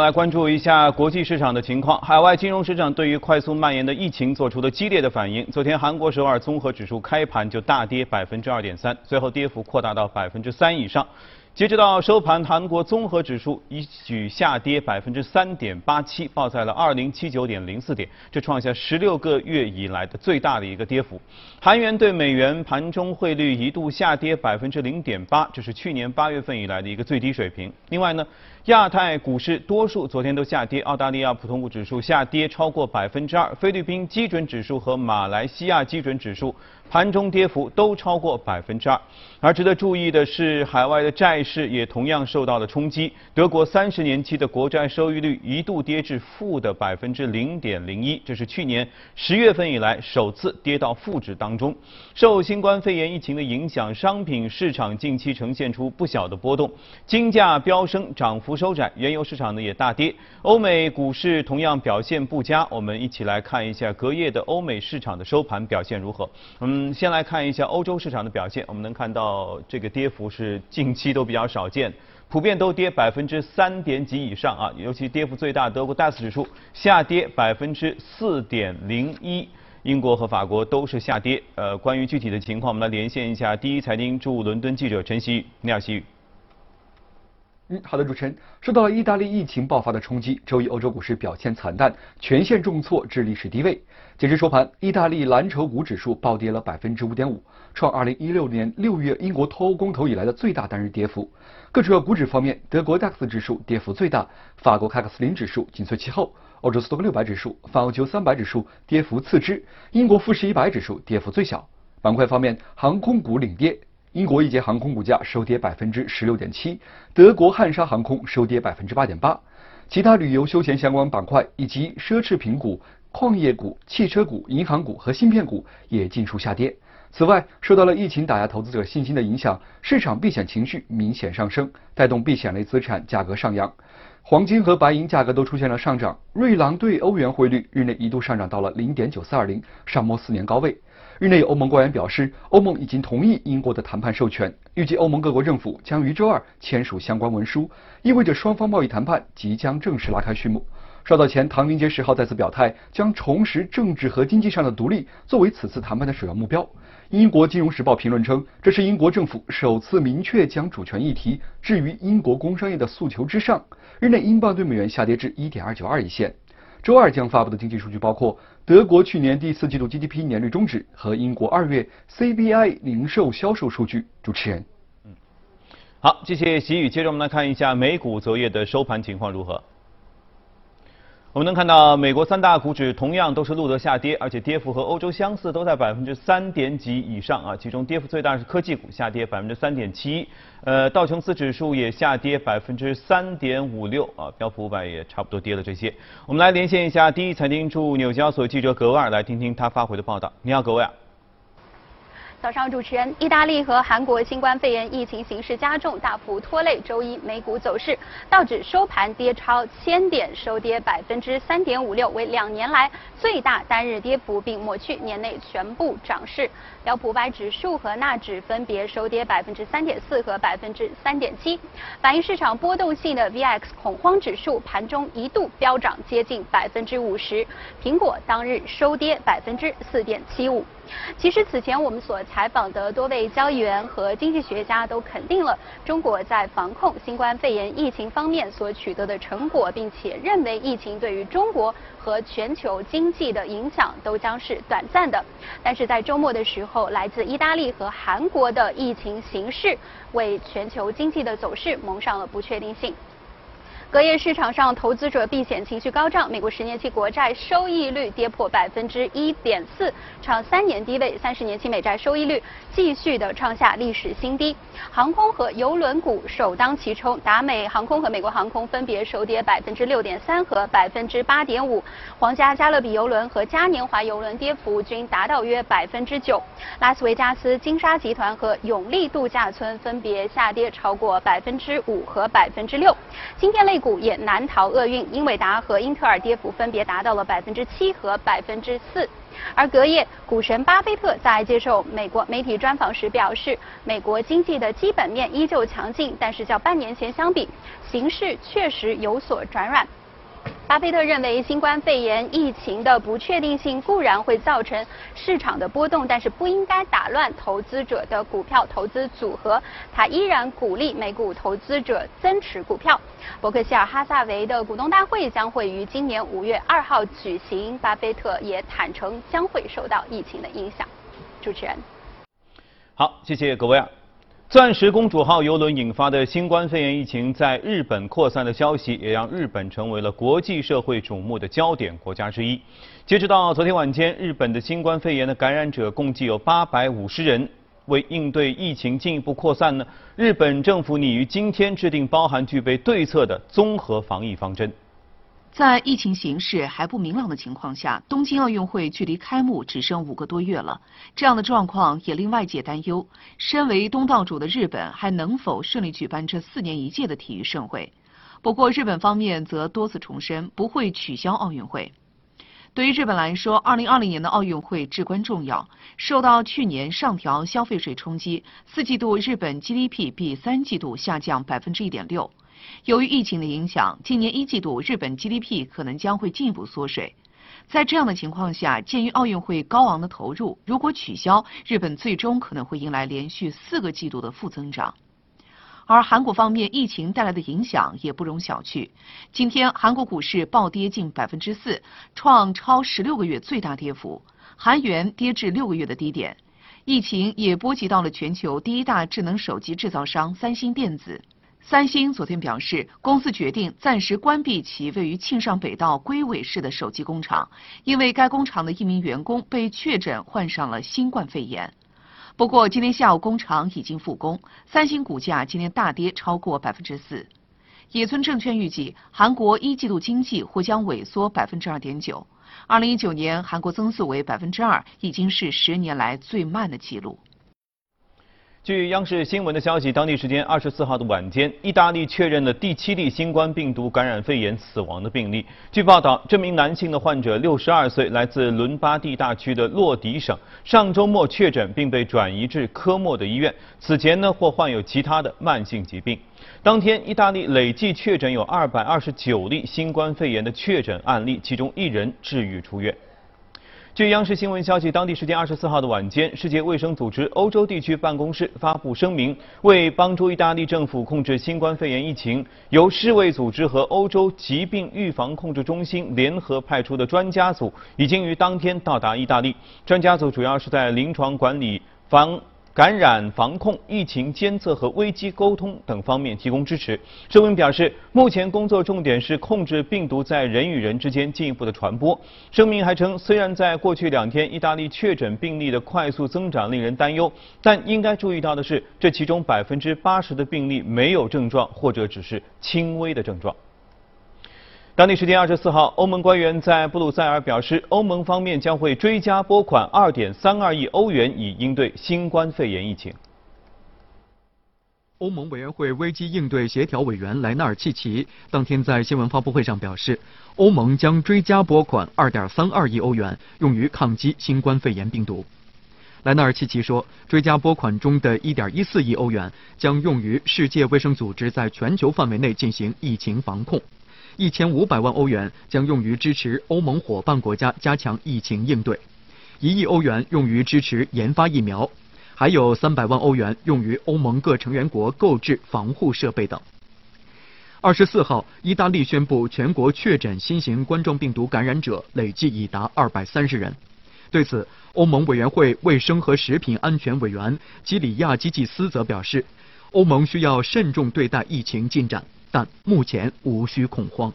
来关注一下国际市场的情况。海外金融市场对于快速蔓延的疫情做出了激烈的反应。昨天，韩国首尔综合指数开盘就大跌百分之二点三，最后跌幅扩大到百分之三以上。截止到收盘，韩国综合指数一举下跌百分之三点八七，报在了二零七九点零四点，这创下十六个月以来的最大的一个跌幅。韩元对美元盘中汇率一度下跌百分之零点八，这是去年八月份以来的一个最低水平。另外呢，亚太股市多数昨天都下跌，澳大利亚普通股指数下跌超过百分之二，菲律宾基准指数和马来西亚基准指数。盘中跌幅都超过百分之二，而值得注意的是，海外的债市也同样受到了冲击。德国三十年期的国债收益率一度跌至负的百分之零点零一，这是去年十月份以来首次跌到负值当中。受新冠肺炎疫情的影响，商品市场近期呈现出不小的波动，金价飙升，涨幅收窄，原油市场呢也大跌。欧美股市同样表现不佳，我们一起来看一下隔夜的欧美市场的收盘表现如何。嗯。嗯，先来看一下欧洲市场的表现。我们能看到哦这个跌幅是近期都比较少见，普遍都跌百分之三点几以上啊。尤其跌幅最大，德国 DAX 指数下跌百分之四点零一，英国和法国都是下跌。呃，关于具体的情况，我们来连线一下第一财经驻伦敦记者陈曦。你好，曦宇。嗯，好的，主持人。受到了意大利疫情爆发的冲击，周一欧洲股市表现惨淡，全线重挫至历史低位。截至收盘，意大利蓝筹股指数暴跌了百分之五点五，创二零一六年六月英国脱欧公投以来的最大单日跌幅。各主要股指方面，德国 DAX 指数跌幅最大，法国凯克斯林指数紧随其后，欧洲斯托克六百指数、泛欧九三百指数跌幅次之，英国富时一百指数跌幅最小。板块方面，航空股领跌。英国一节航空股价收跌百分之十六点七，德国汉莎航空收跌百分之八点八，其他旅游休闲相关板块以及奢侈品股、矿业股、汽车股、银行股和芯片股也尽数下跌。此外，受到了疫情打压投资者信心的影响，市场避险情绪明显上升，带动避险类资产价格上扬，黄金和白银价格都出现了上涨。瑞郎对欧元汇率日内一度上涨到了零点九四二零，上摸四年高位。日内，欧盟官员表示，欧盟已经同意英国的谈判授权，预计欧盟各国政府将于周二签署相关文书，意味着双方贸易谈判即将正式拉开序幕。稍早前，唐宁街十号再次表态，将重拾政治和经济上的独立作为此次谈判的首要目标。英国金融时报评论称，这是英国政府首次明确将主权议题置于英国工商业的诉求之上。日内，英镑对美元下跌至一点二九二一线。周二将发布的经济数据包括德国去年第四季度 GDP 年率终值和英国二月 CBI 零售销售数据。主持人，嗯，好，谢谢习宇。接着我们来看一下美股昨夜的收盘情况如何。我们能看到，美国三大股指同样都是录得下跌，而且跌幅和欧洲相似，都在百分之三点几以上啊。其中跌幅最大是科技股，下跌百分之三点七。呃，道琼斯指数也下跌百分之三点五六啊，标普五百也差不多跌了这些。我们来连线一下第一财经驻纽交所记者格威尔，来听听他发回的报道。你好，格威尔。早上，主持人，意大利和韩国新冠肺炎疫情形势加重，大幅拖累周一美股走势。道指收盘跌超千点，收跌百分之三点五六，为两年来最大单日跌幅，并抹去年内全部涨势。标普五百指数和纳指分别收跌百分之三点四和百分之三点七。反映市场波动性的 VX 恐慌指数盘中一度飙涨接近百分之五十。苹果当日收跌百分之四点七五。其实此前我们所采访的多位交易员和经济学家都肯定了中国在防控新冠肺炎疫情方面所取得的成果，并且认为疫情对于中国和全球经济的影响都将是短暂的。但是在周末的时候，后来自意大利和韩国的疫情形势为全球经济的走势蒙上了不确定性。隔夜市场上，投资者避险情绪高涨，美国十年期国债收益率跌破百分之一点四，创三年低位；三十年期美债收益率继续的创下历史新低。航空和邮轮股首当其冲，达美航空和美国航空分别收跌百分之六点三和百分之八点五，皇家加勒比邮轮和嘉年华邮轮跌幅均达到约百分之九。拉斯维加斯金沙集团和永利度假村分别下跌超过百分之五和百分之六。今天类股。股也难逃厄运，英伟达和英特尔跌幅分别达到了百分之七和百分之四。而隔夜，股神巴菲特在接受美国媒体专访时表示，美国经济的基本面依旧强劲，但是较半年前相比，形势确实有所转软。巴菲特认为，新冠肺炎疫情的不确定性固然会造成市场的波动，但是不应该打乱投资者的股票投资组合。他依然鼓励美股投资者增持股票。伯克希尔哈萨维的股东大会将会于今年五月二号举行，巴菲特也坦诚将会受到疫情的影响。主持人，好，谢谢各位啊。钻石公主号游轮引发的新冠肺炎疫情在日本扩散的消息，也让日本成为了国际社会瞩目的焦点国家之一。截止到昨天晚间，日本的新冠肺炎的感染者共计有八百五十人。为应对疫情进一步扩散呢，日本政府拟于今天制定包含具备对策的综合防疫方针。在疫情形势还不明朗的情况下，东京奥运会距离开幕只剩五个多月了。这样的状况也令外界担忧：身为东道主的日本还能否顺利举办这四年一届的体育盛会？不过，日本方面则多次重申不会取消奥运会。对于日本来说，2020年的奥运会至关重要。受到去年上调消费税冲击，四季度日本 GDP 比三季度下降百分之一点六。由于疫情的影响，今年一季度日本 GDP 可能将会进一步缩水。在这样的情况下，鉴于奥运会高昂的投入，如果取消，日本最终可能会迎来连续四个季度的负增长。而韩国方面，疫情带来的影响也不容小觑。今天，韩国股市暴跌近百分之四，创超十六个月最大跌幅，韩元跌至六个月的低点。疫情也波及到了全球第一大智能手机制造商三星电子。三星昨天表示，公司决定暂时关闭其位于庆尚北道龟尾市的手机工厂，因为该工厂的一名员工被确诊患上了新冠肺炎。不过，今天下午工厂已经复工，三星股价今天大跌超过百分之四。野村证券预计，韩国一季度经济或将萎缩百分之二点九。二零一九年韩国增速为百分之二，已经是十年来最慢的记录。据央视新闻的消息，当地时间二十四号的晚间，意大利确认了第七例新冠病毒感染肺炎死亡的病例。据报道，这名男性的患者六十二岁，来自伦巴第大区的洛迪省，上周末确诊并被转移至科莫的医院。此前呢，或患有其他的慢性疾病。当天，意大利累计确诊有二百二十九例新冠肺炎的确诊案例，其中一人治愈出院。据央视新闻消息，当地时间二十四号的晚间，世界卫生组织欧洲地区办公室发布声明，为帮助意大利政府控制新冠肺炎疫情，由世卫组织和欧洲疾病预防控制中心联合派出的专家组，已经于当天到达意大利。专家组主要是在临床管理防。感染防控、疫情监测和危机沟通等方面提供支持。声明表示，目前工作重点是控制病毒在人与人之间进一步的传播。声明还称，虽然在过去两天意大利确诊病例的快速增长令人担忧，但应该注意到的是，这其中百分之八十的病例没有症状或者只是轻微的症状。当地时间二十四号，欧盟官员在布鲁塞尔表示，欧盟方面将会追加拨款二点三二亿欧元，以应对新冠肺炎疫情。欧盟委员会危机应对协调委员莱纳尔契奇当天在新闻发布会上表示，欧盟将追加拨款二点三二亿欧元，用于抗击新冠肺炎病毒。莱纳尔契奇说，追加拨款中的一点一四亿欧元将用于世界卫生组织在全球范围内进行疫情防控。一千五百万欧元将用于支持欧盟伙伴国家加强疫情应对，一亿欧元用于支持研发疫苗，还有三百万欧元用于欧盟各成员国购置防护设备等。二十四号，意大利宣布全国确诊新型冠状病毒感染者累计已达二百三十人。对此，欧盟委员会卫生和食品安全委员基里亚基季斯则表示，欧盟需要慎重对待疫情进展。但目前无需恐慌。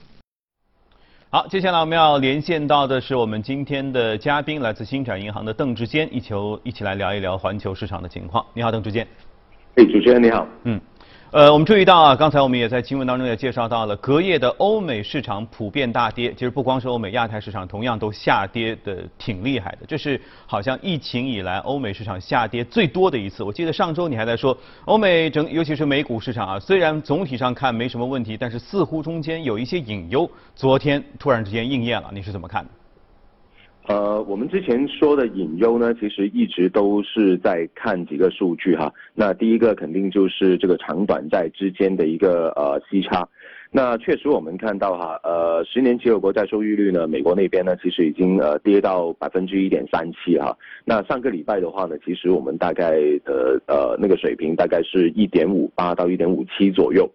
好，接下来我们要连线到的是我们今天的嘉宾，来自星展银行的邓志坚，一球一起来聊一聊环球市场的情况。你好，邓志坚。哎，主持人你好。嗯，呃，我们注意到啊，刚才我们也在新闻当中也介绍到了，隔夜的欧美市场普遍大跌。其实不光是欧美，亚太市场同样都下跌的挺厉害的。这是好像疫情以来欧美市场下跌最多的一次。我记得上周你还在说，欧美整，尤其是美股市场啊，虽然总体上看没什么问题，但是似乎中间有一些隐忧。昨天突然之间应验了，你是怎么看的？呃，我们之前说的隐忧呢，其实一直都是在看几个数据哈。那第一个肯定就是这个长短债之间的一个呃息差。那确实我们看到哈，呃，十年期的国债收益率呢，美国那边呢其实已经呃跌到百分之一点三七哈。那上个礼拜的话呢，其实我们大概的呃那个水平大概是一点五八到一点五七左右。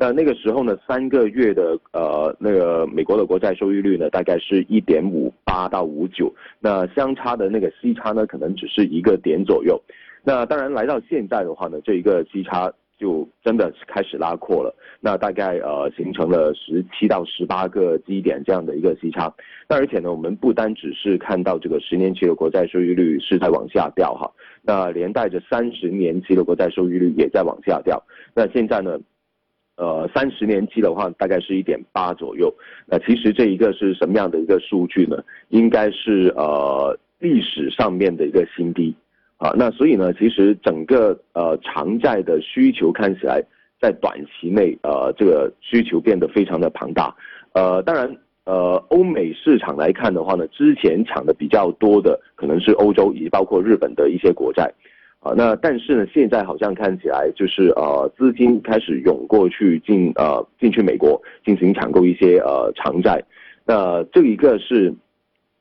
那那个时候呢，三个月的呃那个美国的国债收益率呢，大概是一点五八到五九，那相差的那个息差呢，可能只是一个点左右。那当然来到现在的话呢，这一个息差就真的开始拉阔了。那大概呃形成了十七到十八个基点这样的一个息差。那而且呢，我们不单只是看到这个十年期的国债收益率是在往下掉哈，那连带着三十年期的国债收益率也在往下掉。那现在呢？呃，三十年期的话，大概是一点八左右。那其实这一个是什么样的一个数据呢？应该是呃历史上面的一个新低啊。那所以呢，其实整个呃长债的需求看起来在短期内呃这个需求变得非常的庞大。呃，当然呃欧美市场来看的话呢，之前抢的比较多的可能是欧洲以及包括日本的一些国债。啊，那但是呢，现在好像看起来就是呃，资金开始涌过去进呃进去美国进行抢购一些呃长债，那这一个是。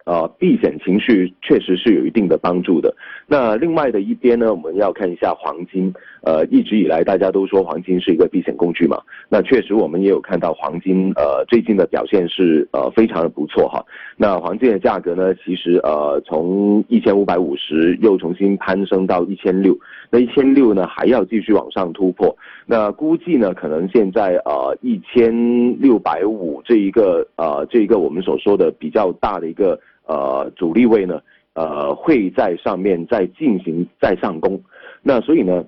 呃，避险情绪确实是有一定的帮助的。那另外的一边呢，我们要看一下黄金。呃，一直以来大家都说黄金是一个避险工具嘛。那确实我们也有看到黄金呃最近的表现是呃非常的不错哈。那黄金的价格呢，其实呃从一千五百五十又重新攀升到一千六，那一千六呢还要继续往上突破。那估计呢可能现在呃一千六百五这一个呃这一个我们所说的比较大的一个。呃，主力位呢，呃，会在上面再进行再上攻，那所以呢，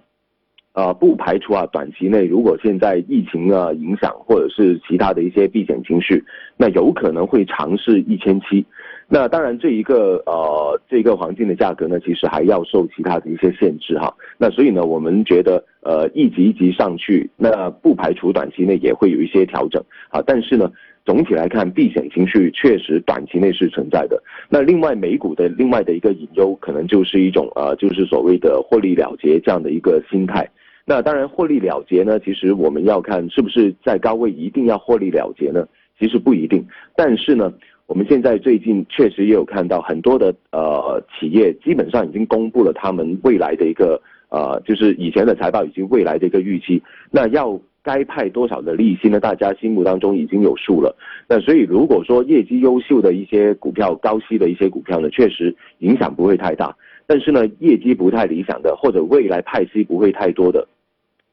呃，不排除啊，短期内如果现在疫情啊影响，或者是其他的一些避险情绪，那有可能会尝试一千七。那当然，这一个呃，这个黄金的价格呢，其实还要受其他的一些限制哈。那所以呢，我们觉得呃，一级一级上去，那不排除短期内也会有一些调整啊。但是呢。总体来看，避险情绪确实短期内是存在的。那另外，美股的另外的一个隐忧，可能就是一种呃，就是所谓的获利了结这样的一个心态。那当然，获利了结呢，其实我们要看是不是在高位一定要获利了结呢？其实不一定。但是呢，我们现在最近确实也有看到很多的呃企业，基本上已经公布了他们未来的一个呃，就是以前的财报以及未来的一个预期。那要。该派多少的利息呢？大家心目当中已经有数了。那所以如果说业绩优秀的一些股票、高息的一些股票呢，确实影响不会太大。但是呢，业绩不太理想的，或者未来派息不会太多的，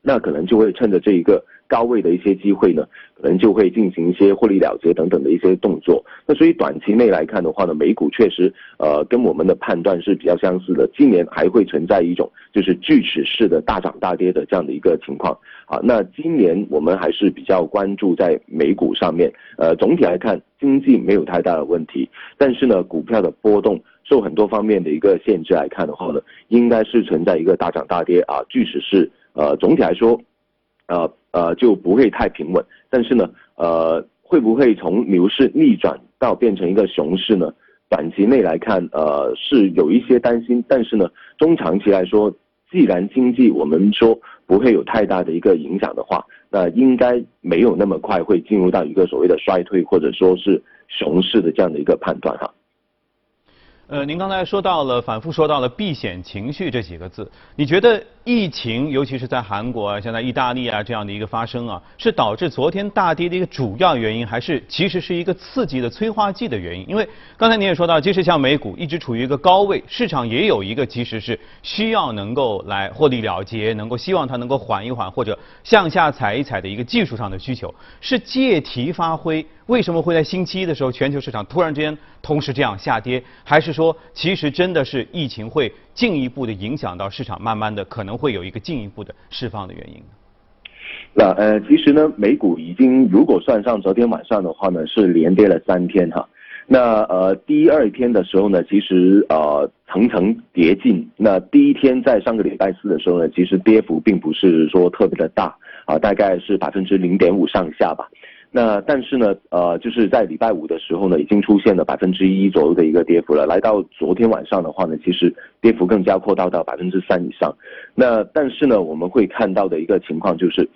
那可能就会趁着这一个。高位的一些机会呢，可能就会进行一些获利了结等等的一些动作。那所以短期内来看的话呢，美股确实呃跟我们的判断是比较相似的。今年还会存在一种就是锯齿式的大涨大跌的这样的一个情况。好，那今年我们还是比较关注在美股上面。呃，总体来看经济没有太大的问题，但是呢，股票的波动受很多方面的一个限制来看的话呢，应该是存在一个大涨大跌啊，锯齿式。呃，总体来说。呃呃就不会太平稳，但是呢，呃会不会从牛市逆转到变成一个熊市呢？短期内来看，呃是有一些担心，但是呢，中长期来说，既然经济我们说不会有太大的一个影响的话，那应该没有那么快会进入到一个所谓的衰退或者说是熊市的这样的一个判断哈。呃，您刚才说到了，反复说到了避险情绪这几个字，你觉得疫情，尤其是在韩国啊，像在意大利啊这样的一个发生啊，是导致昨天大跌的一个主要原因，还是其实是一个刺激的催化剂的原因？因为刚才您也说到，即使像美股一直处于一个高位，市场也有一个其实是需要能够来获利了结，能够希望它能够缓一缓或者向下踩一踩的一个技术上的需求，是借题发挥。为什么会在星期一的时候，全球市场突然之间同时这样下跌？还是说，其实真的是疫情会进一步的影响到市场，慢慢的可能会有一个进一步的释放的原因？那呃，其实呢，美股已经如果算上昨天晚上的话呢，是连跌了三天哈。那呃，第二天的时候呢，其实呃层层叠进。那第一天在上个礼拜四的时候呢，其实跌幅并不是说特别的大啊，大概是百分之零点五上下吧。那但是呢，呃，就是在礼拜五的时候呢，已经出现了百分之一左右的一个跌幅了。来到昨天晚上的话呢，其实跌幅更加扩大到百分之三以上。那但是呢，我们会看到的一个情况就是，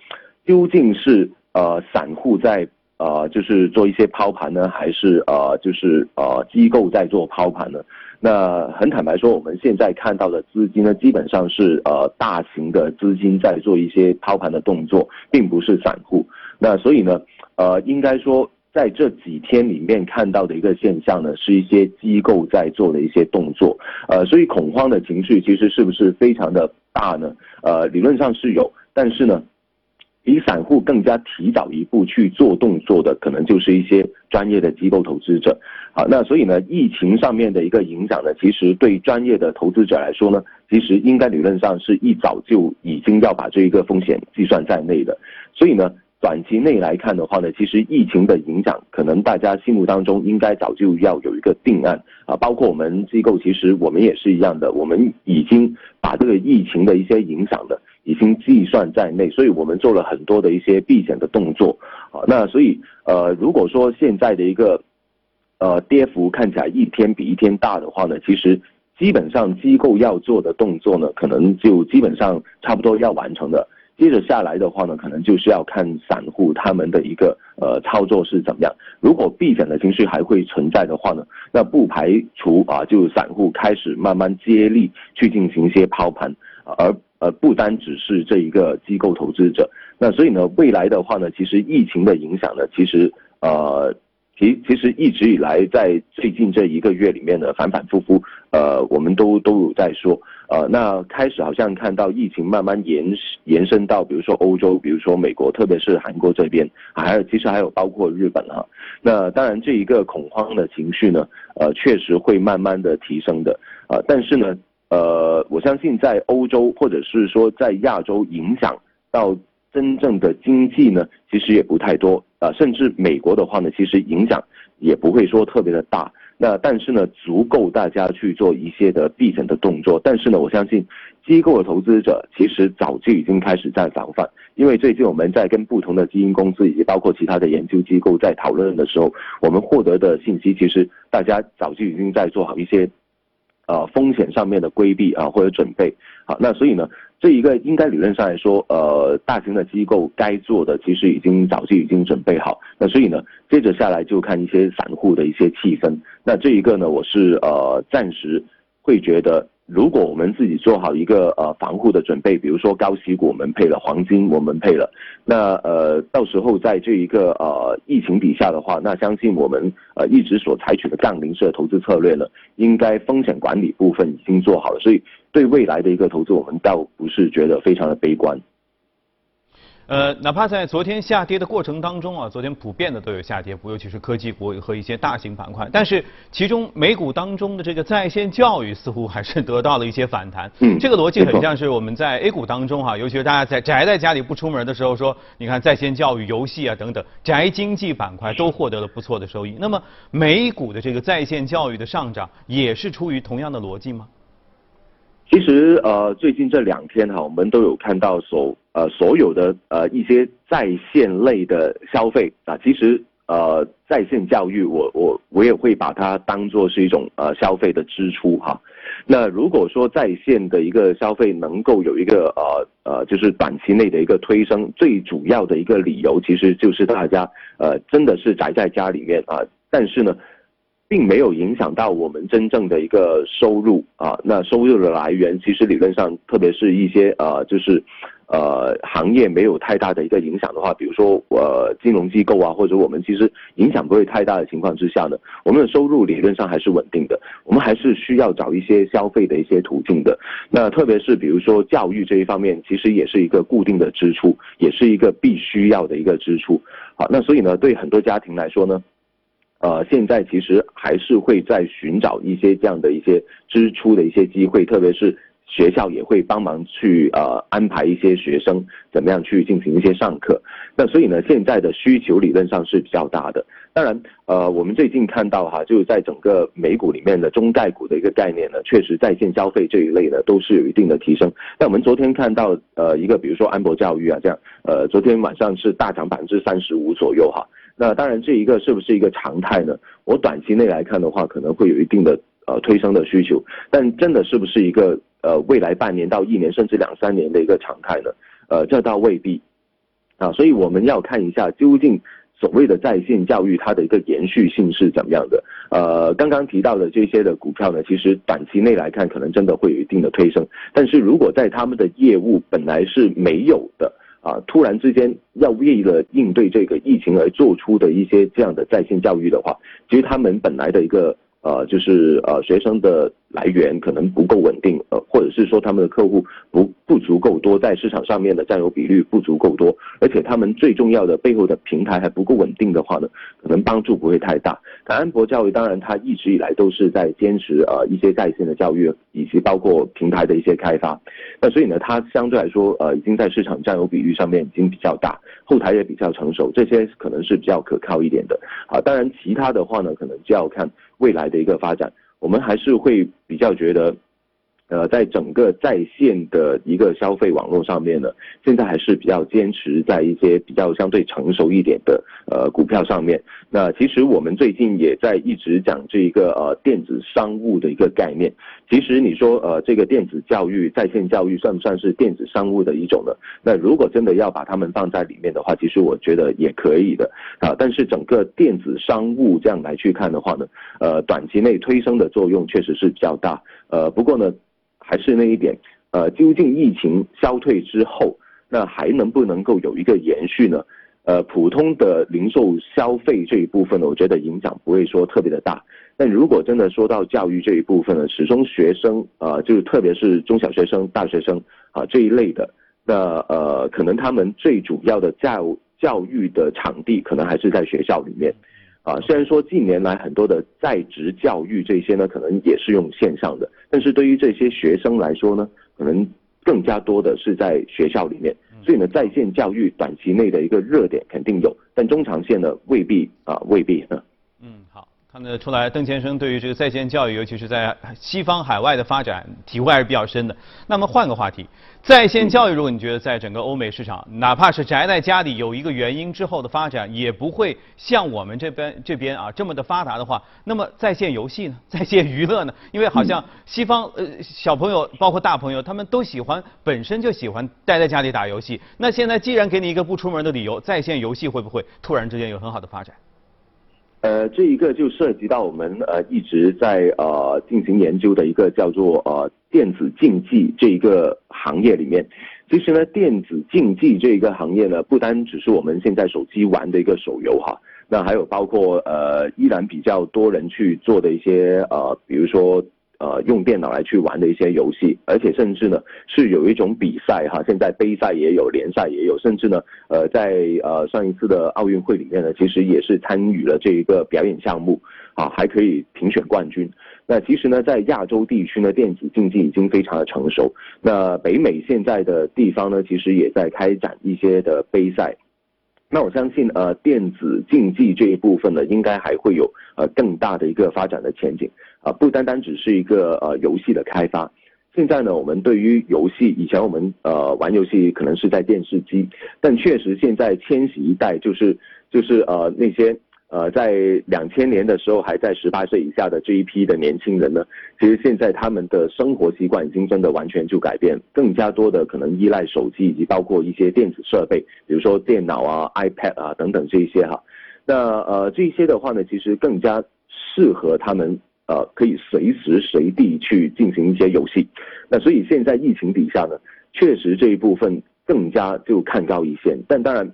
究竟是呃散户在呃就是做一些抛盘呢，还是呃就是呃机构在做抛盘呢？那很坦白说，我们现在看到的资金呢，基本上是呃大型的资金在做一些抛盘的动作，并不是散户。那所以呢？呃，应该说，在这几天里面看到的一个现象呢，是一些机构在做的一些动作。呃，所以恐慌的情绪其实是不是非常的大呢？呃，理论上是有，但是呢，比散户更加提早一步去做动作的，可能就是一些专业的机构投资者。好，那所以呢，疫情上面的一个影响呢，其实对专业的投资者来说呢，其实应该理论上是一早就已经要把这一个风险计算在内的。所以呢。短期内来看的话呢，其实疫情的影响，可能大家心目当中应该早就要有一个定案啊。包括我们机构，其实我们也是一样的，我们已经把这个疫情的一些影响的已经计算在内，所以我们做了很多的一些避险的动作啊。那所以呃，如果说现在的一个呃跌幅看起来一天比一天大的话呢，其实基本上机构要做的动作呢，可能就基本上差不多要完成的。接着下来的话呢，可能就是要看散户他们的一个呃操作是怎么样。如果避险的情绪还会存在的话呢，那不排除啊，就散户开始慢慢接力去进行一些抛盘，而呃不单只是这一个机构投资者。那所以呢，未来的话呢，其实疫情的影响呢，其实呃。其其实一直以来，在最近这一个月里面呢，反反复复，呃，我们都都有在说，呃，那开始好像看到疫情慢慢延延伸到，比如说欧洲，比如说美国，特别是韩国这边，还有其实还有包括日本哈。那当然这一个恐慌的情绪呢，呃，确实会慢慢的提升的，啊，但是呢，呃，我相信在欧洲或者是说在亚洲影响到。真正的经济呢，其实也不太多啊，甚至美国的话呢，其实影响也不会说特别的大。那但是呢，足够大家去做一些的避险的动作。但是呢，我相信机构的投资者其实早就已经开始在防范，因为最近我们在跟不同的基金公司以及包括其他的研究机构在讨论的时候，我们获得的信息其实大家早就已经在做好一些呃风险上面的规避啊或者准备。好，那所以呢。这一个应该理论上来说，呃，大型的机构该做的其实已经早就已经准备好。那所以呢，接着下来就看一些散户的一些气氛。那这一个呢，我是呃暂时会觉得。如果我们自己做好一个呃防护的准备，比如说高息股我们配了，黄金我们配了，那呃到时候在这一个呃疫情底下的话，那相信我们呃一直所采取的杠铃式的投资策略呢，应该风险管理部分已经做好了，所以对未来的一个投资，我们倒不是觉得非常的悲观。呃，哪怕在昨天下跌的过程当中啊，昨天普遍的都有下跌幅，尤其是科技股和一些大型板块。但是其中美股当中的这个在线教育似乎还是得到了一些反弹。嗯，这个逻辑很像是我们在 A 股当中哈，尤其是大家在宅在家里不出门的时候，说你看在线教育、游戏啊等等宅经济板块都获得了不错的收益。那么美股的这个在线教育的上涨也是出于同样的逻辑吗？其实呃，最近这两天哈，我们都有看到所呃所有的呃一些在线类的消费啊，其实呃在线教育，我我我也会把它当做是一种呃消费的支出哈。那如果说在线的一个消费能够有一个呃呃就是短期内的一个推升，最主要的一个理由其实就是大家呃真的是宅在家里面啊，但是呢。并没有影响到我们真正的一个收入啊，那收入的来源其实理论上，特别是一些呃，就是呃行业没有太大的一个影响的话，比如说呃金融机构啊，或者我们其实影响不会太大的情况之下呢，我们的收入理论上还是稳定的。我们还是需要找一些消费的一些途径的。那特别是比如说教育这一方面，其实也是一个固定的支出，也是一个必须要的一个支出。好，那所以呢，对很多家庭来说呢。呃，现在其实还是会在寻找一些这样的一些支出的一些机会，特别是学校也会帮忙去呃安排一些学生怎么样去进行一些上课。那所以呢，现在的需求理论上是比较大的。当然，呃，我们最近看到哈，就是在整个美股里面的中概股的一个概念呢，确实在线消费这一类呢都是有一定的提升。那我们昨天看到呃一个，比如说安博教育啊这样，呃，昨天晚上是大涨百分之三十五左右哈。那当然这一个是不是一个常态呢？我短期内来看的话，可能会有一定的呃推升的需求，但真的是不是一个呃未来半年到一年甚至两三年的一个常态呢？呃，这倒未必啊，所以我们要看一下究竟。所谓的在线教育，它的一个延续性是怎么样的？呃，刚刚提到的这些的股票呢，其实短期内来看，可能真的会有一定的推升。但是如果在他们的业务本来是没有的啊，突然之间要为了应对这个疫情而做出的一些这样的在线教育的话，其实他们本来的一个。呃，就是呃，学生的来源可能不够稳定，呃，或者是说他们的客户不不足够多，在市场上面的占有比率不足够多，而且他们最重要的背后的平台还不够稳定的话呢，可能帮助不会太大。感恩博教育当然，它一直以来都是在坚持呃一些在线的教育，以及包括平台的一些开发。那所以呢，它相对来说呃已经在市场占有比率上面已经比较大，后台也比较成熟，这些可能是比较可靠一点的。啊，当然其他的话呢，可能就要看。未来的一个发展，我们还是会比较觉得。呃，在整个在线的一个消费网络上面呢，现在还是比较坚持在一些比较相对成熟一点的呃股票上面。那其实我们最近也在一直讲这一个呃电子商务的一个概念。其实你说呃这个电子教育、在线教育算不算是电子商务的一种呢？那如果真的要把它们放在里面的话，其实我觉得也可以的啊。但是整个电子商务这样来去看的话呢，呃短期内推升的作用确实是比较大。呃不过呢。还是那一点，呃，究竟疫情消退之后，那还能不能够有一个延续呢？呃，普通的零售消费这一部分呢，我觉得影响不会说特别的大。但如果真的说到教育这一部分呢，始终学生啊，就是特别是中小学生、大学生啊这一类的，那呃，可能他们最主要的教教育的场地，可能还是在学校里面。啊，虽然说近年来很多的在职教育这些呢，可能也是用线上的，但是对于这些学生来说呢，可能更加多的是在学校里面，所以呢，在线教育短期内的一个热点肯定有，但中长线呢未必啊，未必呢。嗯，好。看得出来，邓先生对于这个在线教育，尤其是在西方海外的发展，体会还是比较深的。那么换个话题，在线教育，如果你觉得在整个欧美市场，哪怕是宅在家里有一个原因之后的发展，也不会像我们这边这边啊这么的发达的话，那么在线游戏呢，在线娱乐呢？因为好像西方呃小朋友包括大朋友，他们都喜欢本身就喜欢待在家里打游戏。那现在既然给你一个不出门的理由，在线游戏会不会突然之间有很好的发展？呃，这一个就涉及到我们呃一直在呃进行研究的一个叫做呃电子竞技这一个行业里面。其实呢，电子竞技这一个行业呢，不单只是我们现在手机玩的一个手游哈，那还有包括呃依然比较多人去做的一些呃，比如说。呃，用电脑来去玩的一些游戏，而且甚至呢是有一种比赛哈，现在杯赛也有，联赛也有，甚至呢，呃，在呃上一次的奥运会里面呢，其实也是参与了这一个表演项目啊，还可以评选冠军。那其实呢，在亚洲地区呢，电子竞技已经非常的成熟。那北美现在的地方呢，其实也在开展一些的杯赛。那我相信呃，电子竞技这一部分呢，应该还会有呃更大的一个发展的前景。啊，不单单只是一个呃游戏的开发，现在呢，我们对于游戏，以前我们呃玩游戏可能是在电视机，但确实现在千禧一代就是就是呃那些呃在两千年的时候还在十八岁以下的这一批的年轻人呢，其实现在他们的生活习惯已经真的完全就改变，更加多的可能依赖手机以及包括一些电子设备，比如说电脑啊、iPad 啊等等这一些哈，那呃这些的话呢，其实更加适合他们。呃，可以随时随地去进行一些游戏，那所以现在疫情底下呢，确实这一部分更加就看高一线。但当然，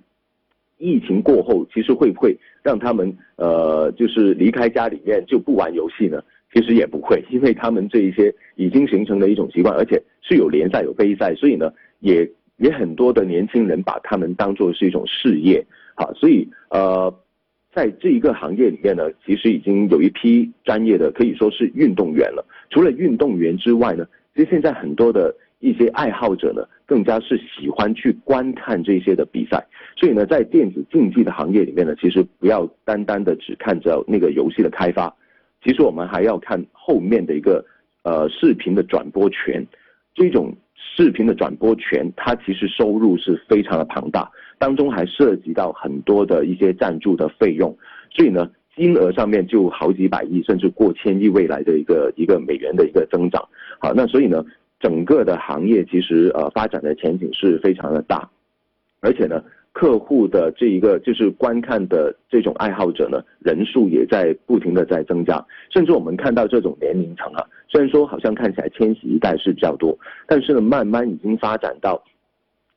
疫情过后，其实会不会让他们呃，就是离开家里面就不玩游戏呢？其实也不会，因为他们这一些已经形成了一种习惯，而且是有联赛有杯赛，所以呢，也也很多的年轻人把他们当做是一种事业，好，所以呃。在这一个行业里面呢，其实已经有一批专业的，可以说是运动员了。除了运动员之外呢，其实现在很多的一些爱好者呢，更加是喜欢去观看这些的比赛。所以呢，在电子竞技的行业里面呢，其实不要单单的只看着那个游戏的开发，其实我们还要看后面的一个呃视频的转播权。这种视频的转播权，它其实收入是非常的庞大，当中还涉及到很多的一些赞助的费用。所以呢。金额上面就好几百亿，甚至过千亿，未来的一个一个美元的一个增长。好，那所以呢，整个的行业其实呃发展的前景是非常的大，而且呢，客户的这一个就是观看的这种爱好者呢，人数也在不停的在增加，甚至我们看到这种年龄层啊，虽然说好像看起来千禧一代是比较多，但是呢，慢慢已经发展到。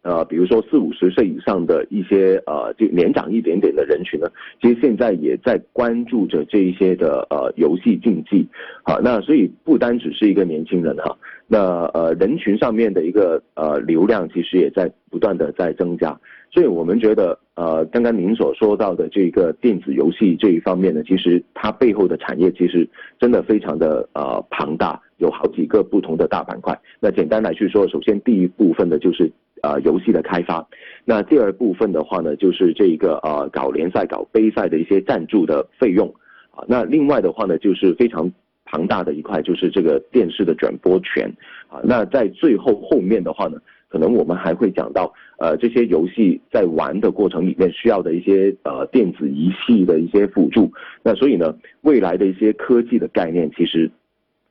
呃，比如说四五十岁以上的一些呃，就年长一点点的人群呢，其实现在也在关注着这一些的呃游戏竞技，好，那所以不单只是一个年轻人哈，那呃人群上面的一个呃流量其实也在不断的在增加，所以我们觉得呃刚刚您所说到的这个电子游戏这一方面呢，其实它背后的产业其实真的非常的呃庞大，有好几个不同的大板块。那简单来去说，首先第一部分的就是。呃，游戏的开发，那第二部分的话呢，就是这一个呃搞联赛、搞杯赛的一些赞助的费用啊。那另外的话呢，就是非常庞大的一块，就是这个电视的转播权啊。那在最后后面的话呢，可能我们还会讲到呃这些游戏在玩的过程里面需要的一些呃电子仪器的一些辅助。那所以呢，未来的一些科技的概念其实。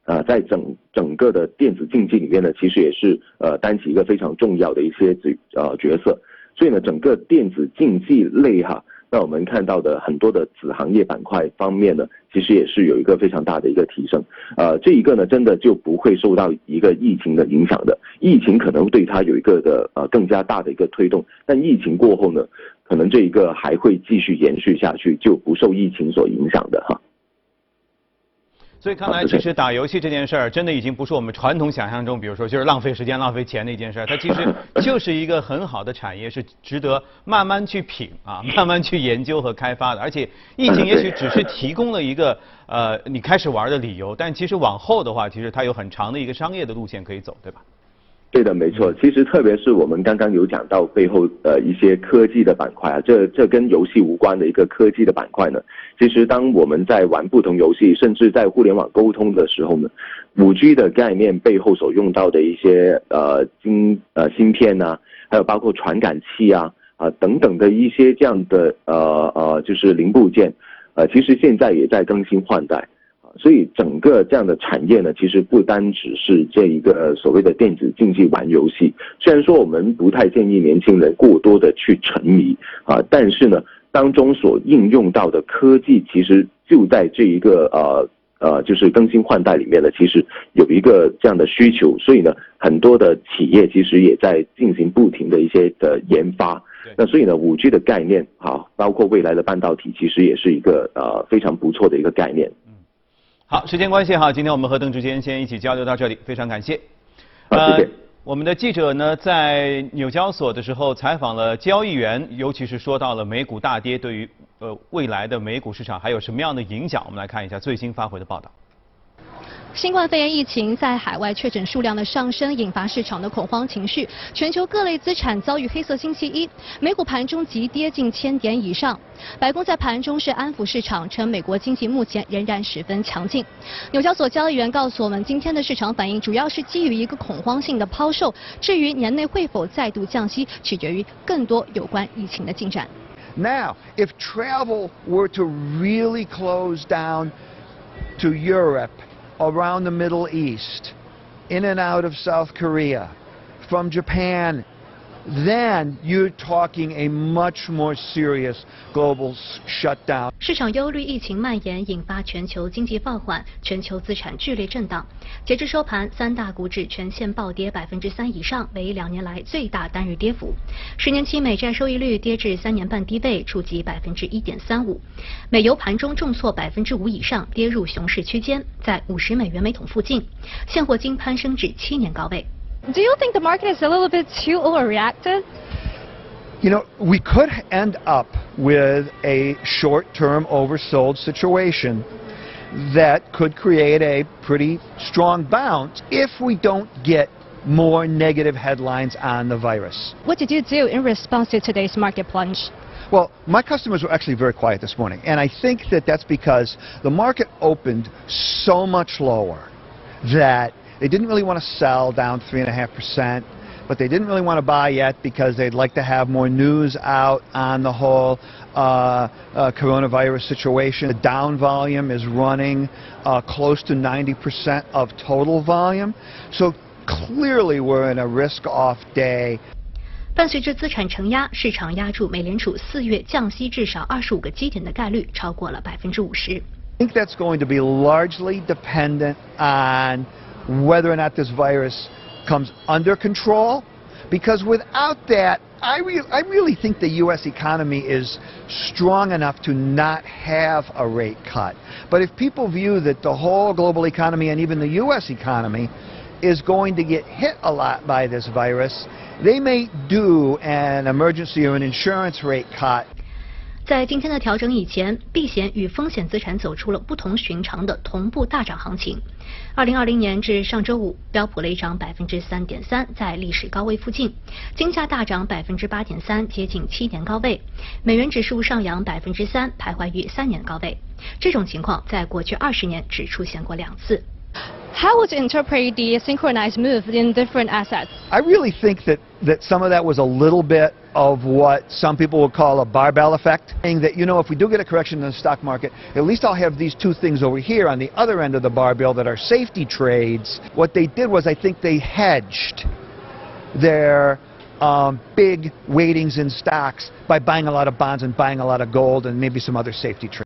呃，在整整个的电子竞技里面呢，其实也是呃担起一个非常重要的一些角呃角色，所以呢，整个电子竞技类哈，那我们看到的很多的子行业板块方面呢，其实也是有一个非常大的一个提升，呃，这一个呢，真的就不会受到一个疫情的影响的，疫情可能对它有一个的呃更加大的一个推动，但疫情过后呢，可能这一个还会继续延续下去，就不受疫情所影响的哈。所以看来，其实打游戏这件事儿，真的已经不是我们传统想象中，比如说就是浪费时间、浪费钱的一件事儿。它其实 就是一个很好的产业，是值得慢慢去品啊，慢慢去研究和开发的。而且疫情也许只是提供了一个呃你开始玩的理由，但其实往后的话，其实它有很长的一个商业的路线可以走，对吧？对的，没错。其实特别是我们刚刚有讲到背后呃一些科技的板块啊，这这跟游戏无关的一个科技的板块呢。其实当我们在玩不同游戏，甚至在互联网沟通的时候呢，五 G 的概念背后所用到的一些呃晶呃芯片呐，还有包括传感器啊啊等等的一些这样的呃呃就是零部件，呃其实现在也在更新换代。所以整个这样的产业呢，其实不单只是这一个所谓的电子竞技玩游戏。虽然说我们不太建议年轻人过多的去沉迷啊，但是呢，当中所应用到的科技，其实就在这一个呃呃，就是更新换代里面呢，其实有一个这样的需求。所以呢，很多的企业其实也在进行不停的一些的研发。那所以呢，五 G 的概念啊，包括未来的半导体，其实也是一个呃非常不错的一个概念。好，时间关系哈，今天我们和邓志坚先一起交流到这里，非常感谢。呃，我们的记者呢在纽交所的时候采访了交易员，尤其是说到了美股大跌对于呃未来的美股市场还有什么样的影响，我们来看一下最新发回的报道。新冠肺炎疫情在海外确诊数量的上升，引发市场的恐慌情绪，全球各类资产遭遇黑色星期一，美股盘中急跌近千点以上。白宫在盘中是安抚市场，称美国经济目前仍然十分强劲。纽交所交易员告诉我们，今天的市场反应主要是基于一个恐慌性的抛售，至于年内会否再度降息，取决于更多有关疫情的进展。Now, if travel were to really close down to Europe. Around the Middle East, in and out of South Korea, from Japan, then you're talking a much more serious global shutdown. 市场忧虑疫情蔓延引发全球经济放缓，全球资产剧烈震荡。截至收盘，三大股指全线暴跌百分之三以上，为两年来最大单日跌幅。十年期美债收益率跌至三年半低位，触及百分之一点三五。美油盘中重挫百分之五以上，跌入熊市区间，在五十美元每桶附近。现货金攀升至七年高位。Do you think the market is a little bit too overreacted? You know, we could end up with a short-term oversold situation. that could create a pretty strong bounce if we don't get more negative headlines on the virus. What did you do in response to today's market plunge? Well, my customers were actually very quiet this morning, and I think that that's because the market opened so much lower that they didn't really want to sell down 3.5%, but they didn't really want to buy yet because they'd like to have more news out on the whole uh, uh, coronavirus situation. The down volume is running uh, close to 90% of total volume. So clearly we're in a risk-off day. 伴随着资产承压，市场压住美联储四月降息至少二十五个基点的概率超过了百分之五十。I think that's going to be largely dependent on whether or not this virus comes under control. Because without that, I, re I really think the U.S. economy is strong enough to not have a rate cut. But if people view that the whole global economy and even the U.S. economy is going to get hit a lot by this virus, they may do an emergency or an insurance rate cut 在今天的调整以前，避险与风险资产走出了不同寻常的同步大涨行情。二零二零年至上周五，标普累涨百分之三点三，在历史高位附近；金价大涨百分之八点三，接近七年高位；美元指数上扬百分之三，徘徊于三年高位。这种情况在过去二十年只出现过两次。How would you interpret the synchronized move in different assets? I really think that, that some of that was a little bit of what some people would call a barbell effect. Saying that, you know, if we do get a correction in the stock market, at least I'll have these two things over here on the other end of the barbell that are safety trades. What they did was I think they hedged their um, big weightings in stocks by buying a lot of bonds and buying a lot of gold and maybe some other safety trades.